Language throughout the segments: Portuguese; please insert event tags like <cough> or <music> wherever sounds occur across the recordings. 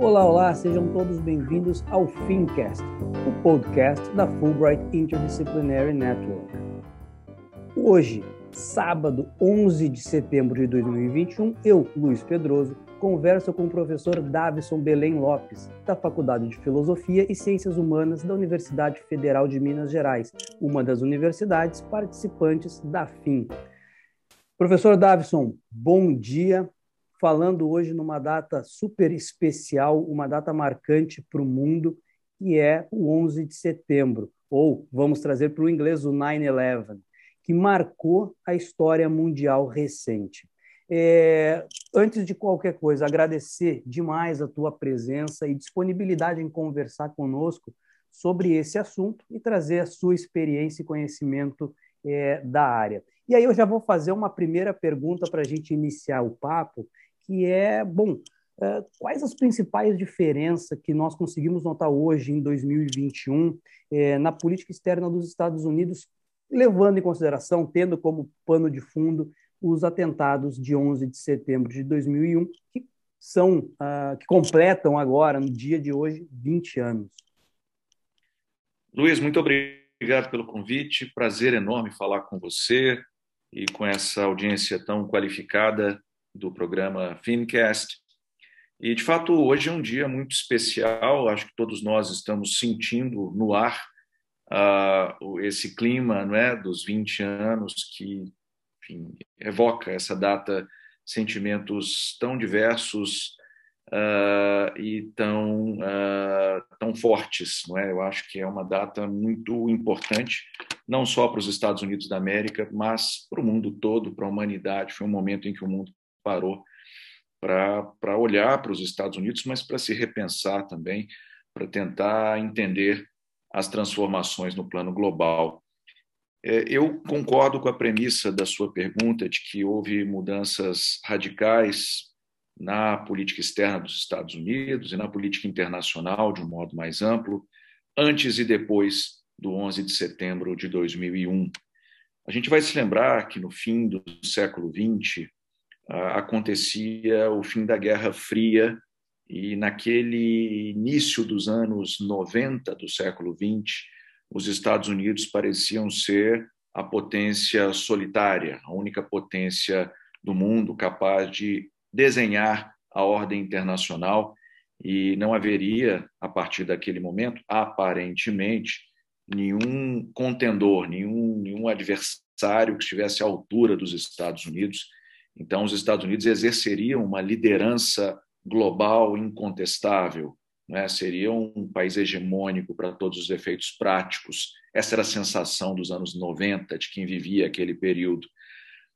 Olá, olá, sejam todos bem-vindos ao Fincast, o podcast da Fulbright Interdisciplinary Network. Hoje, sábado 11 de setembro de 2021, eu, Luiz Pedroso, converso com o professor Davison Belém Lopes, da Faculdade de Filosofia e Ciências Humanas da Universidade Federal de Minas Gerais, uma das universidades participantes da FIM. Professor Davison, bom dia. Falando hoje numa data super especial, uma data marcante para o mundo, que é o 11 de setembro, ou vamos trazer para o inglês o 9-11, que marcou a história mundial recente. É, antes de qualquer coisa, agradecer demais a tua presença e disponibilidade em conversar conosco sobre esse assunto e trazer a sua experiência e conhecimento é, da área. E aí eu já vou fazer uma primeira pergunta para a gente iniciar o papo, que é, bom, é, quais as principais diferenças que nós conseguimos notar hoje, em 2021, é, na política externa dos Estados Unidos, levando em consideração, tendo como pano de fundo os atentados de 11 de setembro de 2001, que são uh, que completam agora, no dia de hoje, 20 anos. Luiz, muito obrigado pelo convite. Prazer enorme falar com você e com essa audiência tão qualificada do programa Fincast. E, de fato, hoje é um dia muito especial. Acho que todos nós estamos sentindo no ar uh, esse clima não é, dos 20 anos que enfim, evoca essa data sentimentos tão diversos uh, e tão, uh, tão fortes. Não é? Eu acho que é uma data muito importante, não só para os Estados Unidos da América, mas para o mundo todo, para a humanidade. Foi um momento em que o mundo parou para olhar para os Estados Unidos, mas para se repensar também, para tentar entender as transformações no plano global. É, eu concordo com a premissa da sua pergunta de que houve mudanças radicais na política externa dos Estados Unidos e na política internacional de um modo mais amplo, antes e depois do 11 de setembro de 2001. A gente vai se lembrar que no fim do século XX acontecia o fim da Guerra Fria e naquele início dos anos 90 do século XX os Estados Unidos pareciam ser a potência solitária, a única potência do mundo capaz de desenhar a ordem internacional e não haveria, a partir daquele momento, aparentemente, nenhum contendor, nenhum, nenhum adversário que estivesse à altura dos Estados Unidos. Então, os Estados Unidos exerceriam uma liderança global incontestável, né, seria um país hegemônico para todos os efeitos práticos. Essa era a sensação dos anos 90 de quem vivia aquele período.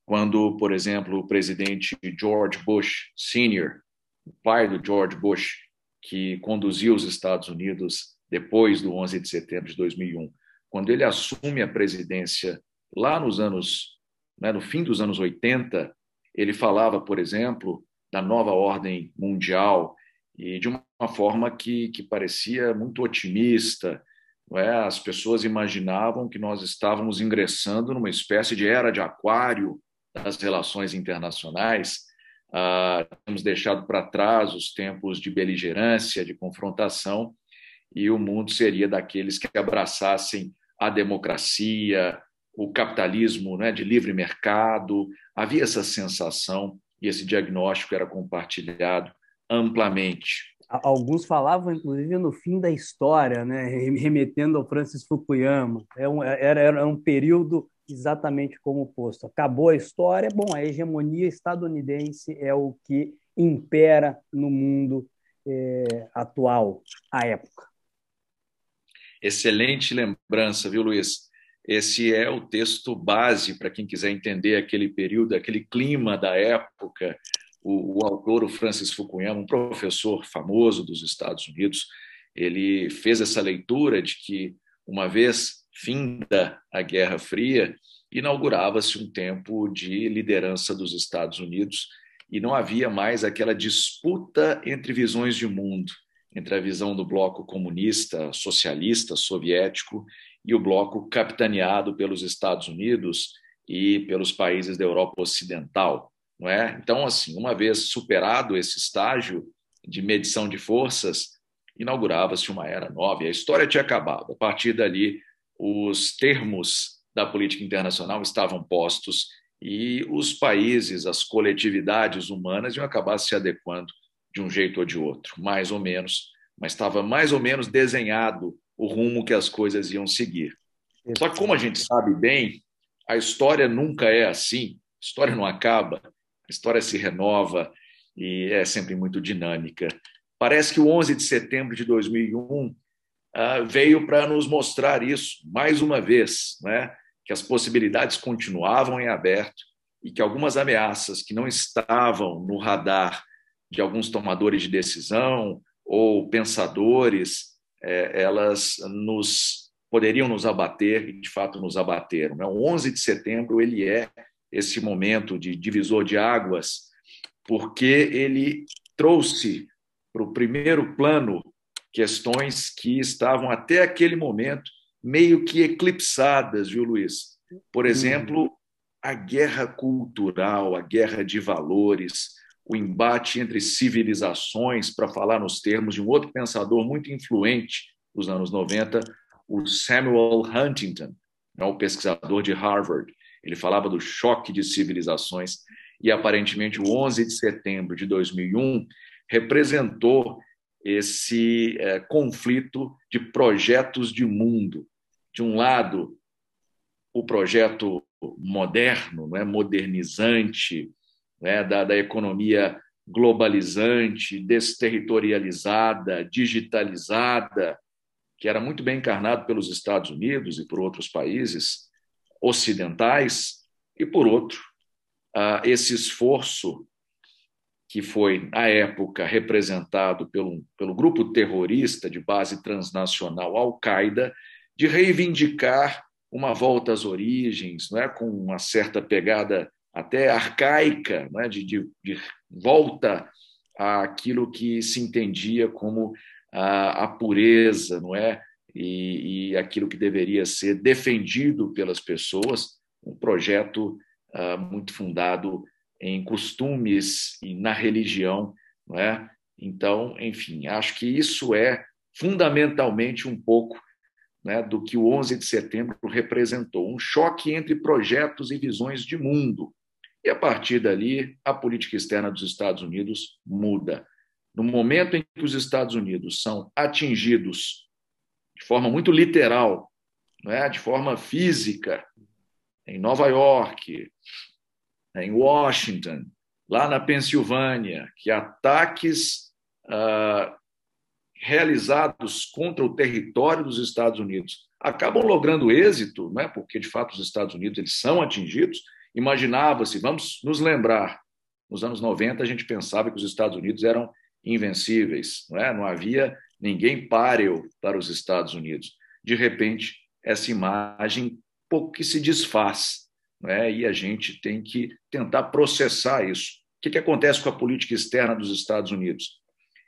Quando, por exemplo, o presidente George Bush Sr., o pai do George Bush, que conduziu os Estados Unidos depois do 11 de setembro de 2001, quando ele assume a presidência lá nos anos, né, no fim dos anos 80, ele falava, por exemplo, da nova ordem mundial e de uma forma que, que parecia muito otimista. É? As pessoas imaginavam que nós estávamos ingressando numa espécie de era de aquário das relações internacionais. Ah, temos deixado para trás os tempos de beligerância, de confrontação, e o mundo seria daqueles que abraçassem a democracia, o capitalismo né, de livre mercado. Havia essa sensação e esse diagnóstico era compartilhado amplamente. Alguns falavam, inclusive, no fim da história, né? remetendo ao Francis Fukuyama. É era, era um período exatamente como oposto. Acabou a história, bom, a hegemonia estadunidense é o que impera no mundo é, atual, à época. Excelente lembrança, viu, Luiz? Esse é o texto base para quem quiser entender aquele período, aquele clima da época, o, o autor, o Francis Fukuyama, um professor famoso dos Estados Unidos, ele fez essa leitura de que, uma vez finda a Guerra Fria, inaugurava-se um tempo de liderança dos Estados Unidos e não havia mais aquela disputa entre visões de mundo, entre a visão do bloco comunista, socialista, soviético e o bloco capitaneado pelos Estados Unidos e pelos países da Europa Ocidental. Não é? Então, assim, uma vez superado esse estágio, de medição de forças, inaugurava-se uma era nova e a história tinha acabado. A partir dali, os termos da política internacional estavam postos e os países, as coletividades humanas iam acabar se adequando de um jeito ou de outro, mais ou menos, mas estava mais ou menos desenhado o rumo que as coisas iam seguir. Só que, como a gente sabe bem, a história nunca é assim, a história não acaba, a história se renova e é sempre muito dinâmica. Parece que o 11 de setembro de 2001 ah, veio para nos mostrar isso, mais uma vez, né? que as possibilidades continuavam em aberto e que algumas ameaças que não estavam no radar de alguns tomadores de decisão ou pensadores, é, elas nos poderiam nos abater e de fato nos abateram. Né? O 11 de setembro ele é esse momento de divisor de águas porque ele trouxe para o primeiro plano questões que estavam até aquele momento meio que eclipsadas, viu, Luiz? Por exemplo, a guerra cultural, a guerra de valores, o embate entre civilizações, para falar nos termos de um outro pensador muito influente dos anos 90, o Samuel Huntington, né, o pesquisador de Harvard. Ele falava do choque de civilizações e aparentemente o 11 de setembro de 2001 representou esse é, conflito de projetos de mundo. De um lado, o projeto moderno, não é modernizante, né, da, da economia globalizante, desterritorializada, digitalizada, que era muito bem encarnado pelos Estados Unidos e por outros países ocidentais, e por outro, esse esforço que foi, na época, representado pelo, pelo grupo terrorista de base transnacional Al-Qaeda, de reivindicar uma volta às origens, não é? com uma certa pegada até arcaica, não é? de, de, de volta àquilo que se entendia como a, a pureza, não é? E, e, aquilo que deveria ser defendido pelas pessoas, um projeto uh, muito fundado em costumes e na religião, não é? Então, enfim, acho que isso é fundamentalmente um pouco né, do que o 11 de setembro representou, um choque entre projetos e visões de mundo. E a partir dali, a política externa dos Estados Unidos muda. No momento em que os Estados Unidos são atingidos de forma muito literal, né, de forma física, em Nova York, em Washington, lá na Pensilvânia, que ataques uh, realizados contra o território dos Estados Unidos acabam logrando êxito, né? porque de fato os Estados Unidos eles são atingidos. Imaginava-se, vamos nos lembrar, nos anos 90 a gente pensava que os Estados Unidos eram invencíveis, não, é? não havia ninguém páreo para os Estados Unidos. De repente, essa imagem pouco que se desfaz, não é? e a gente tem que tentar processar isso. O que, que acontece com a política externa dos Estados Unidos?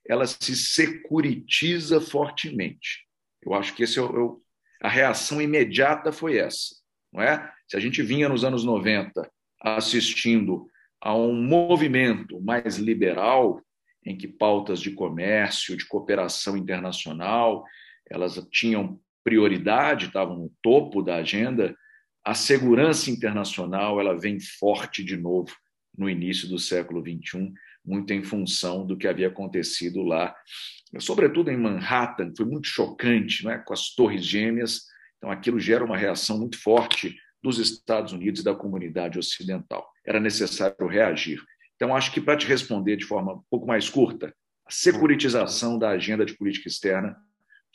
ela se securitiza fortemente. Eu acho que esse é o, a reação imediata foi essa, não é? Se a gente vinha nos anos 90 assistindo a um movimento mais liberal, em que pautas de comércio, de cooperação internacional, elas tinham prioridade, estavam no topo da agenda, a segurança internacional ela vem forte de novo no início do século XXI muito em função do que havia acontecido lá, sobretudo em Manhattan, foi muito chocante, né, com as Torres Gêmeas. Então, aquilo gera uma reação muito forte dos Estados Unidos e da comunidade ocidental. Era necessário reagir. Então, acho que para te responder de forma um pouco mais curta, a securitização da agenda de política externa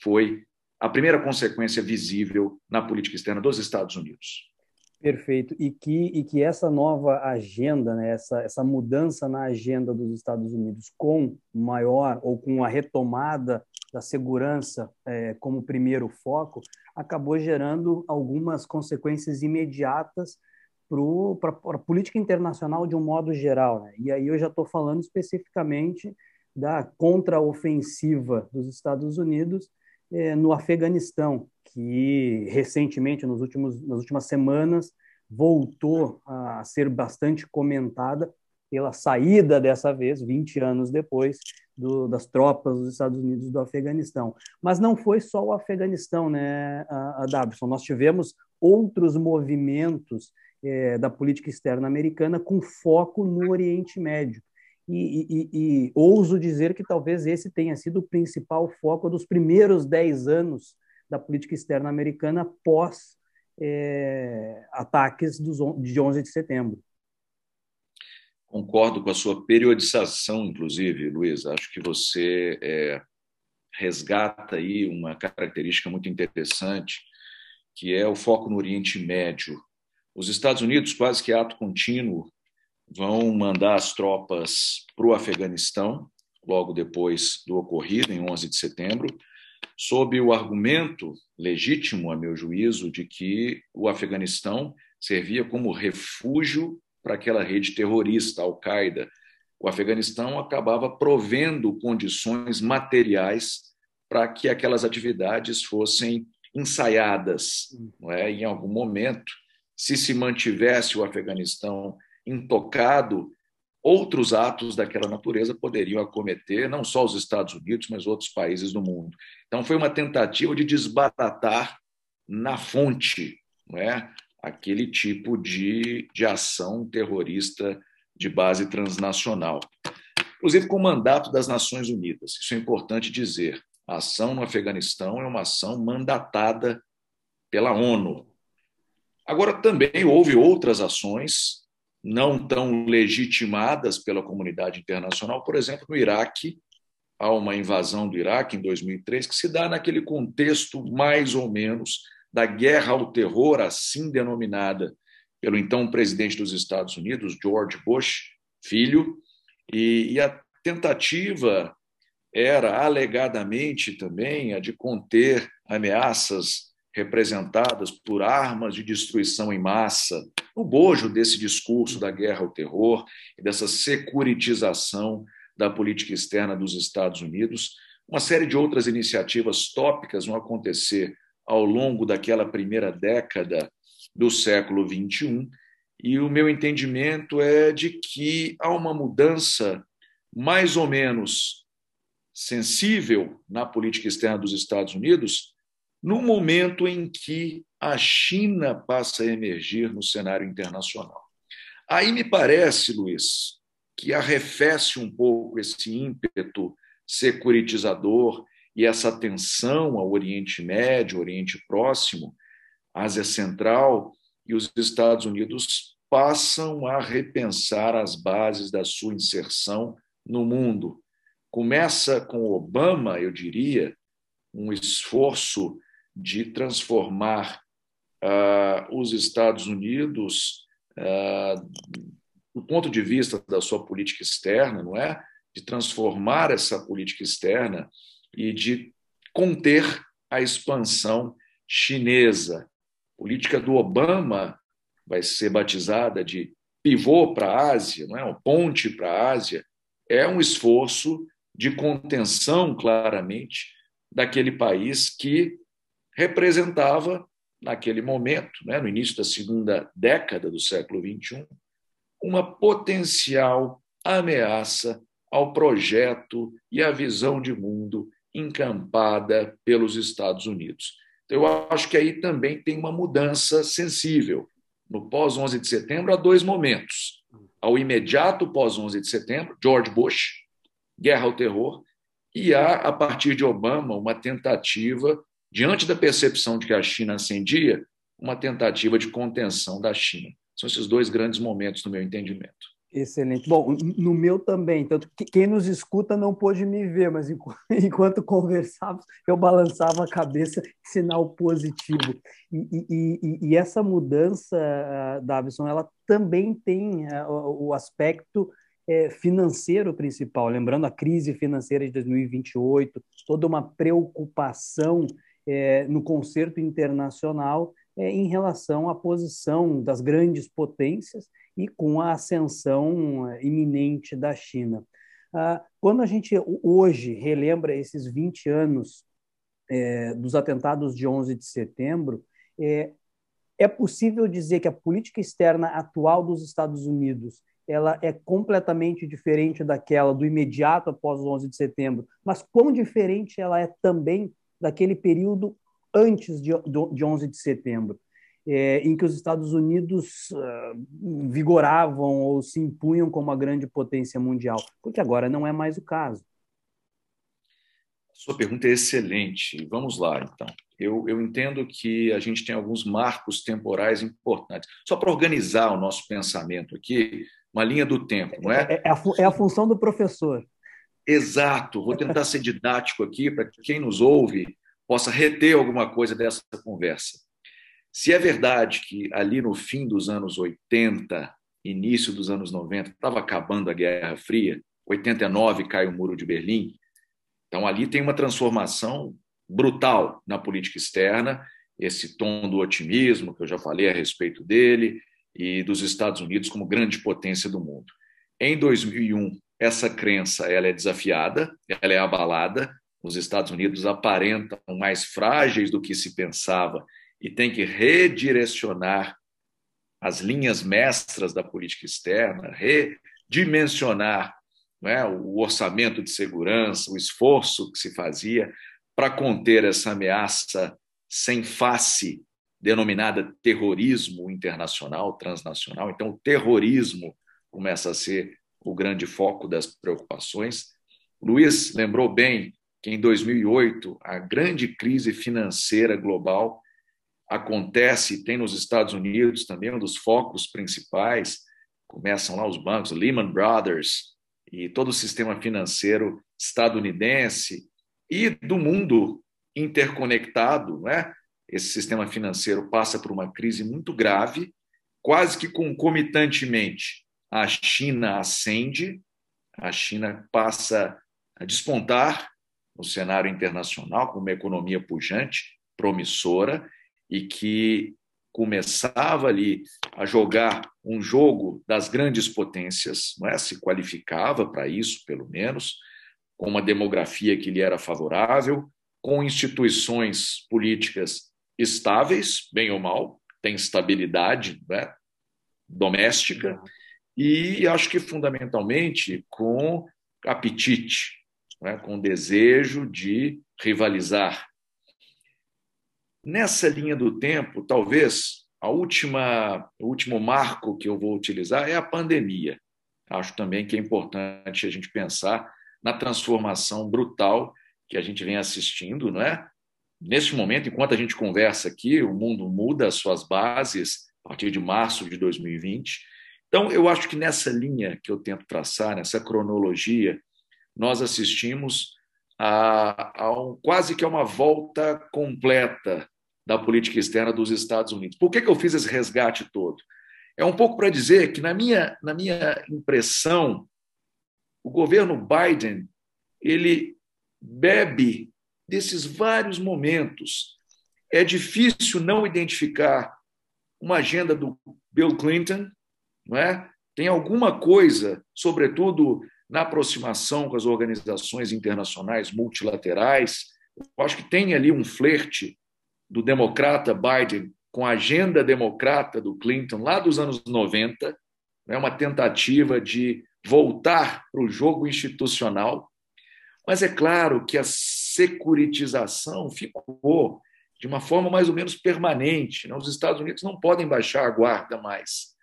foi a primeira consequência visível na política externa dos Estados Unidos. Perfeito. E que, e que essa nova agenda, né, essa, essa mudança na agenda dos Estados Unidos com maior ou com a retomada da segurança é, como primeiro foco, acabou gerando algumas consequências imediatas para a política internacional de um modo geral. Né? E aí eu já estou falando especificamente da contraofensiva dos Estados Unidos é, no Afeganistão, que recentemente, nos últimos, nas últimas semanas, voltou a ser bastante comentada pela saída dessa vez, 20 anos depois, do, das tropas dos Estados Unidos do Afeganistão. Mas não foi só o Afeganistão, né, a? Nós tivemos outros movimentos é, da política externa americana com foco no Oriente Médio. E, e, e, ouso dizer que talvez esse tenha sido o principal foco dos primeiros dez anos da política externa americana pós é, ataques dos, de 11 de setembro. Concordo com a sua periodização, inclusive, Luiz. Acho que você é, resgata aí uma característica muito interessante, que é o foco no Oriente Médio. Os Estados Unidos, quase que ato contínuo, vão mandar as tropas para o Afeganistão, logo depois do ocorrido, em 11 de setembro, sob o argumento legítimo, a meu juízo, de que o Afeganistão servia como refúgio para aquela rede terrorista, Al-Qaeda. O Afeganistão acabava provendo condições materiais para que aquelas atividades fossem ensaiadas. Não é? Em algum momento, se se mantivesse o Afeganistão intocado, outros atos daquela natureza poderiam acometer não só os Estados Unidos, mas outros países do mundo. Então, foi uma tentativa de desbaratar na fonte não é? Aquele tipo de, de ação terrorista de base transnacional. Inclusive com o mandato das Nações Unidas. Isso é importante dizer. A ação no Afeganistão é uma ação mandatada pela ONU. Agora, também houve outras ações não tão legitimadas pela comunidade internacional, por exemplo, no Iraque, há uma invasão do Iraque em 2003 que se dá naquele contexto mais ou menos da guerra ao terror, assim denominada pelo então presidente dos Estados Unidos, George Bush, filho, e, e a tentativa era alegadamente também a de conter ameaças representadas por armas de destruição em massa, no bojo desse discurso da guerra ao terror e dessa securitização da política externa dos Estados Unidos. Uma série de outras iniciativas tópicas vão acontecer ao longo daquela primeira década do século XXI, e o meu entendimento é de que há uma mudança mais ou menos sensível na política externa dos Estados Unidos no momento em que a China passa a emergir no cenário internacional. Aí me parece, Luiz, que arrefece um pouco esse ímpeto securitizador e essa atenção ao Oriente Médio, Oriente Próximo, Ásia Central e os Estados Unidos passam a repensar as bases da sua inserção no mundo. Começa com Obama, eu diria, um esforço de transformar uh, os Estados Unidos, uh, do ponto de vista da sua política externa, não é? De transformar essa política externa e de conter a expansão chinesa. A política do Obama vai ser batizada de pivô para a Ásia, não é? uma ponte para a Ásia, é um esforço de contenção, claramente, daquele país que representava, naquele momento, né, no início da segunda década do século XXI, uma potencial ameaça ao projeto e à visão de mundo encampada pelos Estados Unidos. Então, eu acho que aí também tem uma mudança sensível. No pós-11 de setembro, há dois momentos. Ao imediato pós-11 de setembro, George Bush, guerra ao terror, e há, a partir de Obama, uma tentativa, diante da percepção de que a China ascendia, uma tentativa de contenção da China. São esses dois grandes momentos, no meu entendimento. Excelente. Bom, no meu também. Tanto que quem nos escuta não pôde me ver, mas <laughs> enquanto conversávamos, eu balançava a cabeça, sinal positivo. E, e, e essa mudança, Davison, ela também tem eh, o aspecto eh, financeiro principal. Lembrando a crise financeira de 2028, toda uma preocupação eh, no concerto internacional em relação à posição das grandes potências e com a ascensão eh, iminente da China. Ah, quando a gente hoje relembra esses 20 anos é, dos atentados de 11 de setembro, é, é possível dizer que a política externa atual dos Estados Unidos ela é completamente diferente daquela do imediato após o 11 de setembro, mas quão diferente ela é também daquele período antes de, de 11 de setembro, é, em que os Estados Unidos uh, vigoravam ou se impunham como a grande potência mundial, porque agora não é mais o caso. Sua pergunta é excelente. Vamos lá, então. Eu, eu entendo que a gente tem alguns marcos temporais importantes. Só para organizar o nosso pensamento aqui, uma linha do tempo, não é? É, é, a, é a função do professor. Exato. Vou tentar ser didático aqui para que quem nos ouve possa reter alguma coisa dessa conversa. Se é verdade que ali no fim dos anos 80, início dos anos 90, estava acabando a Guerra Fria, 89 cai o Muro de Berlim, então ali tem uma transformação brutal na política externa, esse tom do otimismo que eu já falei a respeito dele, e dos Estados Unidos como grande potência do mundo. Em 2001, essa crença ela é desafiada, ela é abalada. Os Estados Unidos aparentam mais frágeis do que se pensava e tem que redirecionar as linhas mestras da política externa, redimensionar é, o orçamento de segurança, o esforço que se fazia para conter essa ameaça sem face denominada terrorismo internacional, transnacional. Então, o terrorismo começa a ser o grande foco das preocupações. Luiz lembrou bem que em 2008 a grande crise financeira global acontece, tem nos Estados Unidos também um dos focos principais. Começam lá os bancos, Lehman Brothers e todo o sistema financeiro estadunidense e do mundo interconectado, né? esse sistema financeiro passa por uma crise muito grave, quase que concomitantemente a China ascende, a China passa a despontar no cenário internacional como uma economia pujante, promissora, e que começava ali a jogar um jogo das grandes potências, não é? se qualificava para isso, pelo menos, com uma demografia que lhe era favorável, com instituições políticas estáveis, bem ou mal, tem estabilidade né, doméstica, uhum. e acho que fundamentalmente com apetite, né, com desejo de rivalizar. Nessa linha do tempo, talvez a última, o último marco que eu vou utilizar é a pandemia. Acho também que é importante a gente pensar na transformação brutal que a gente vem assistindo, não é? Neste momento, enquanto a gente conversa aqui, o mundo muda as suas bases a partir de março de 2020. Então, eu acho que nessa linha que eu tento traçar, nessa cronologia, nós assistimos a, a um, quase que a uma volta completa da política externa dos Estados Unidos. Por que, que eu fiz esse resgate todo? É um pouco para dizer que, na minha, na minha impressão, o governo Biden ele bebe desses vários momentos. É difícil não identificar uma agenda do Bill Clinton, não é? Tem alguma coisa, sobretudo na aproximação com as organizações internacionais multilaterais. Eu acho que tem ali um flerte do democrata Biden com a agenda democrata do Clinton lá dos anos 90, é né? uma tentativa de voltar para o jogo institucional mas é claro que a securitização ficou de uma forma mais ou menos permanente. Né? Os Estados Unidos não podem baixar a guarda mais.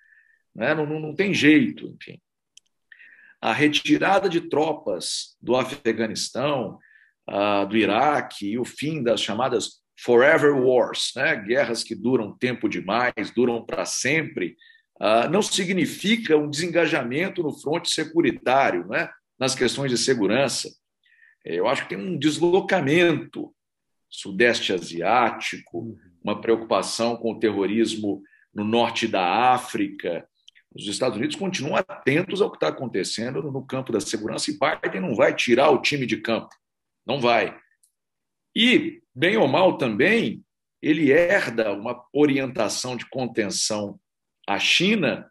Né? Não, não, não tem jeito, enfim. A retirada de tropas do Afeganistão, uh, do Iraque e o fim das chamadas forever wars, né? guerras que duram tempo demais, duram para sempre, uh, não significa um desengajamento no fronte securitário, né? nas questões de segurança. Eu acho que tem um deslocamento sudeste asiático, uhum. uma preocupação com o terrorismo no norte da África. Os Estados Unidos continuam atentos ao que está acontecendo no campo da segurança e Biden não vai tirar o time de campo, não vai. E, bem ou mal também, ele herda uma orientação de contenção à China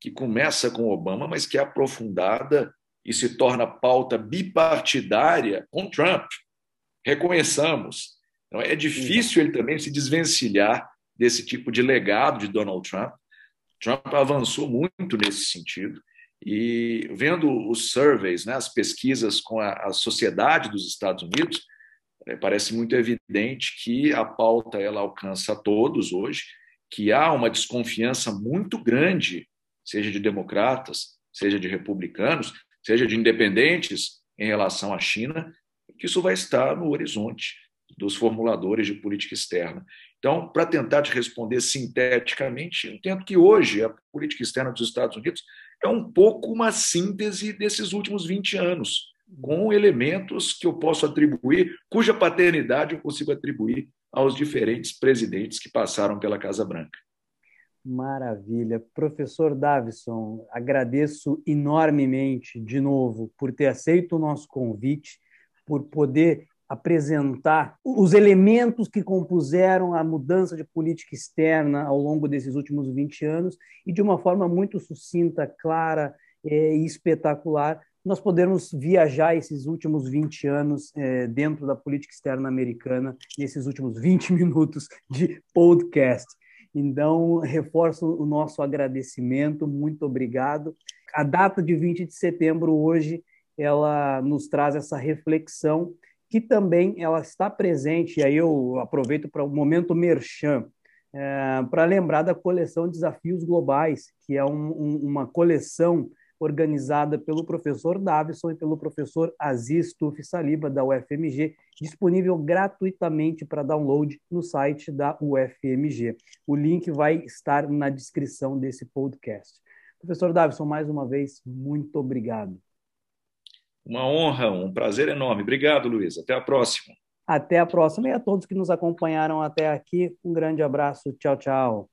que começa com Obama, mas que é aprofundada e se torna pauta bipartidária com Trump. Reconheçamos. Então, é difícil ele também se desvencilhar desse tipo de legado de Donald Trump. Trump avançou muito nesse sentido. E vendo os surveys, né, as pesquisas com a, a sociedade dos Estados Unidos, é, parece muito evidente que a pauta ela alcança a todos hoje, que há uma desconfiança muito grande, seja de democratas, seja de republicanos, seja de independentes em relação à China, que isso vai estar no horizonte dos formuladores de política externa. Então, para tentar te responder sinteticamente, eu entendo que hoje a política externa dos Estados Unidos é um pouco uma síntese desses últimos 20 anos, com elementos que eu posso atribuir, cuja paternidade eu consigo atribuir aos diferentes presidentes que passaram pela Casa Branca. Maravilha. Professor Davison, agradeço enormemente de novo por ter aceito o nosso convite, por poder apresentar os elementos que compuseram a mudança de política externa ao longo desses últimos 20 anos e de uma forma muito sucinta, clara eh, e espetacular nós podermos viajar esses últimos 20 anos eh, dentro da política externa americana, nesses últimos 20 <laughs> minutos de podcast. Então, reforço o nosso agradecimento, muito obrigado. A data de 20 de setembro hoje, ela nos traz essa reflexão que também ela está presente, e aí eu aproveito para o momento merchan, é, para lembrar da coleção Desafios Globais, que é um, um, uma coleção organizada pelo professor Davison e pelo professor Aziz Tuf Saliba, da UFMG, disponível gratuitamente para download no site da UFMG. O link vai estar na descrição desse podcast. Professor Davison, mais uma vez, muito obrigado. Uma honra, um prazer enorme. Obrigado, Luiz. Até a próxima. Até a próxima e a todos que nos acompanharam até aqui, um grande abraço. Tchau, tchau.